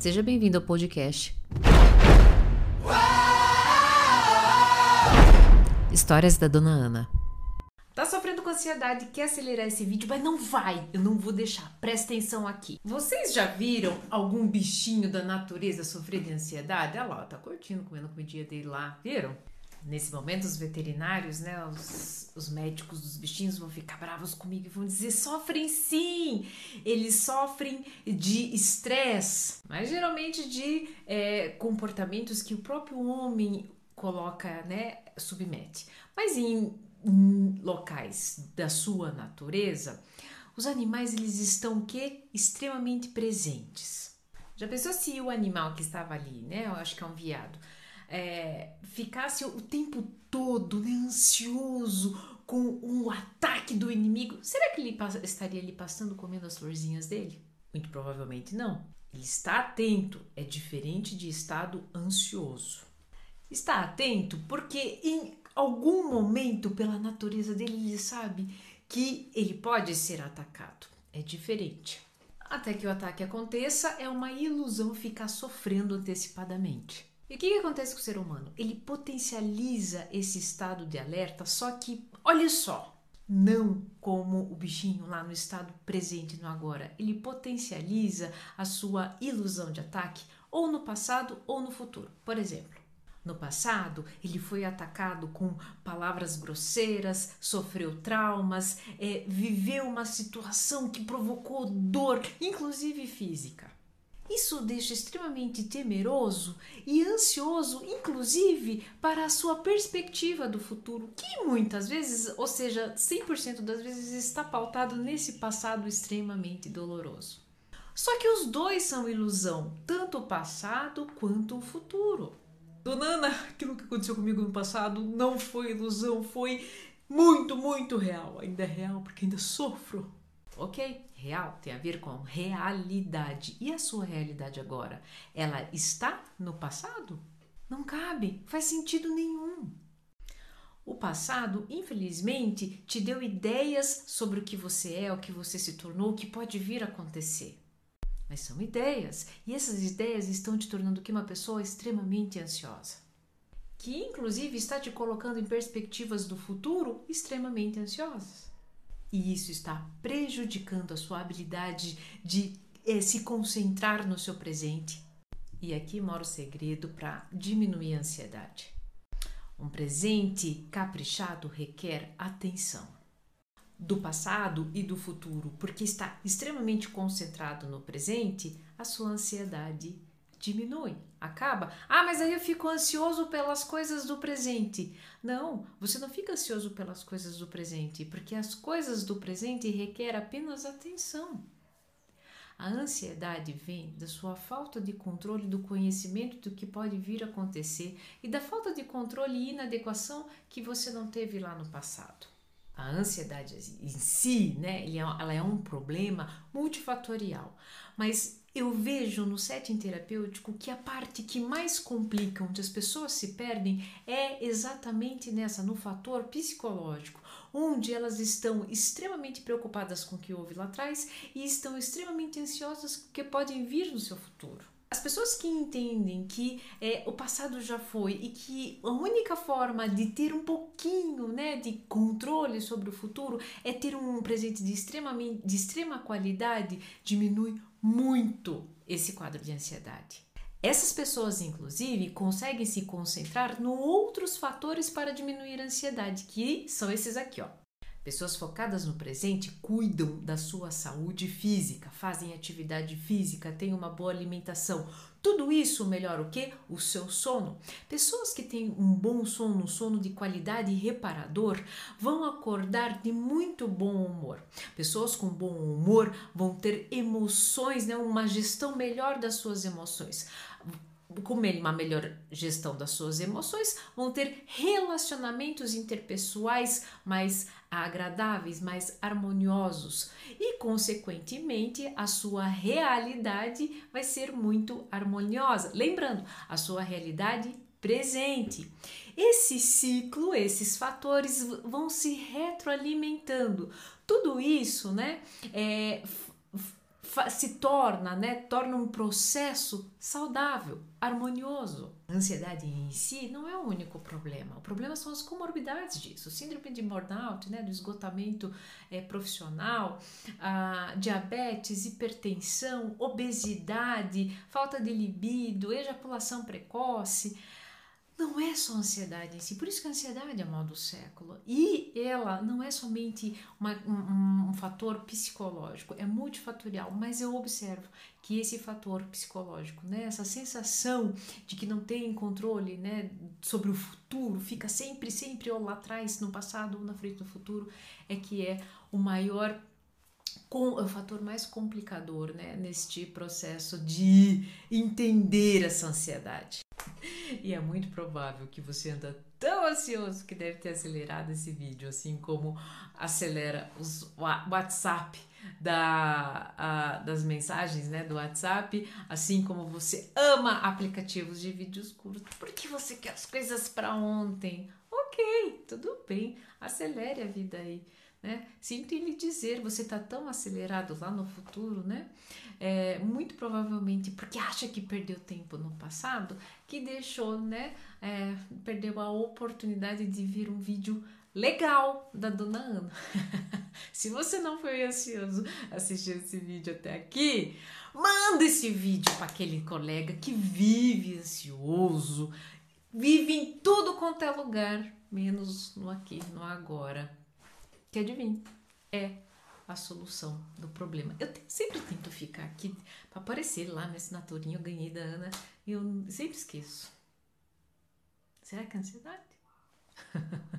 Seja bem-vindo ao podcast. Histórias da Dona Ana. Tá sofrendo com ansiedade, quer acelerar esse vídeo, mas não vai. Eu não vou deixar. Presta atenção aqui. Vocês já viram algum bichinho da natureza sofrer de ansiedade? Olha lá, tá curtindo, comendo a comidinha dele lá. Viram? Nesse momento, os veterinários, né, os, os médicos dos bichinhos vão ficar bravos comigo e vão dizer: sofrem sim, eles sofrem de estresse, mas geralmente de é, comportamentos que o próprio homem coloca, né, submete. Mas em, em locais da sua natureza, os animais eles estão que extremamente presentes. Já pensou se o animal que estava ali, né, eu acho que é um viado, é, ficasse o tempo todo né, ansioso com um ataque do inimigo, será que ele estaria ali passando comendo as florzinhas dele? Muito provavelmente não. Ele está atento, é diferente de estado ansioso. Está atento porque em algum momento, pela natureza dele, ele sabe que ele pode ser atacado. É diferente. Até que o ataque aconteça, é uma ilusão ficar sofrendo antecipadamente. E o que, que acontece com o ser humano? Ele potencializa esse estado de alerta, só que, olha só, não como o bichinho lá no estado presente no agora. Ele potencializa a sua ilusão de ataque ou no passado ou no futuro. Por exemplo, no passado, ele foi atacado com palavras grosseiras, sofreu traumas, é, viveu uma situação que provocou dor, inclusive física. Isso o deixa extremamente temeroso e ansioso, inclusive para a sua perspectiva do futuro, que muitas vezes, ou seja, 100% das vezes, está pautado nesse passado extremamente doloroso. Só que os dois são ilusão, tanto o passado quanto o futuro. Dona Ana, aquilo que aconteceu comigo no passado não foi ilusão, foi muito, muito real. Ainda é real porque ainda sofro. Ok? Real tem a ver com realidade. E a sua realidade agora? Ela está no passado? Não cabe, faz sentido nenhum. O passado, infelizmente, te deu ideias sobre o que você é, o que você se tornou, o que pode vir a acontecer. Mas são ideias, e essas ideias estão te tornando que uma pessoa extremamente ansiosa, que inclusive está te colocando em perspectivas do futuro extremamente ansiosas. E isso está prejudicando a sua habilidade de eh, se concentrar no seu presente. E aqui mora o segredo para diminuir a ansiedade. Um presente caprichado requer atenção do passado e do futuro, porque está extremamente concentrado no presente, a sua ansiedade diminui, acaba. Ah, mas aí eu fico ansioso pelas coisas do presente. Não, você não fica ansioso pelas coisas do presente, porque as coisas do presente requer apenas atenção. A ansiedade vem da sua falta de controle do conhecimento do que pode vir a acontecer e da falta de controle e inadequação que você não teve lá no passado. A ansiedade em si, né, ela é um problema multifatorial, mas eu vejo no setting terapêutico que a parte que mais complica, onde as pessoas se perdem, é exatamente nessa, no fator psicológico, onde elas estão extremamente preocupadas com o que houve lá atrás e estão extremamente ansiosas com o que podem vir no seu futuro. As pessoas que entendem que é, o passado já foi e que a única forma de ter um pouquinho né, de controle sobre o futuro é ter um presente de, extremamente, de extrema qualidade, diminui muito esse quadro de ansiedade. Essas pessoas, inclusive, conseguem se concentrar no outros fatores para diminuir a ansiedade, que são esses aqui, ó. Pessoas focadas no presente cuidam da sua saúde física, fazem atividade física, têm uma boa alimentação. Tudo isso melhora o que? O seu sono. Pessoas que têm um bom sono, um sono de qualidade e reparador, vão acordar de muito bom humor. Pessoas com bom humor vão ter emoções, né? uma gestão melhor das suas emoções com uma melhor gestão das suas emoções, vão ter relacionamentos interpessoais mais agradáveis, mais harmoniosos e, consequentemente, a sua realidade vai ser muito harmoniosa. Lembrando, a sua realidade presente. Esse ciclo, esses fatores vão se retroalimentando. Tudo isso, né, é, se torna, né, torna um processo saudável, harmonioso. A ansiedade em si não é o único problema. O problema são as comorbidades disso. Síndrome de burnout, né, do esgotamento é, profissional, diabetes, hipertensão, obesidade, falta de libido, ejaculação precoce não é só ansiedade em si, por isso que a ansiedade é mal do século. E ela não é somente uma, um, um, fator psicológico, é multifatorial, mas eu observo que esse fator psicológico, né, essa sensação de que não tem controle né, sobre o futuro, fica sempre, sempre ou lá atrás, no passado ou na frente do futuro, é que é o maior com, o fator mais complicador né, neste processo de entender essa ansiedade. E é muito provável que você anda tão ansioso que deve ter acelerado esse vídeo, assim como acelera os WhatsApp da, a, das mensagens né, do WhatsApp, assim como você ama aplicativos de vídeos curtos, porque você quer as coisas para ontem. Ok, tudo bem, acelere a vida aí né? Sinto lhe dizer, você está tão acelerado lá no futuro, né? É, muito provavelmente porque acha que perdeu tempo no passado, que deixou, né? É, perdeu a oportunidade de ver um vídeo legal da Dona Ana. Se você não foi ansioso assistir esse vídeo até aqui, manda esse vídeo para aquele colega que vive ansioso, vive em tudo quanto é lugar, menos no aqui, no agora que adivinha, é a solução do problema. Eu sempre tento ficar aqui para aparecer lá na assinaturinha eu ganhei da Ana e eu sempre esqueço. Será que é ansiedade?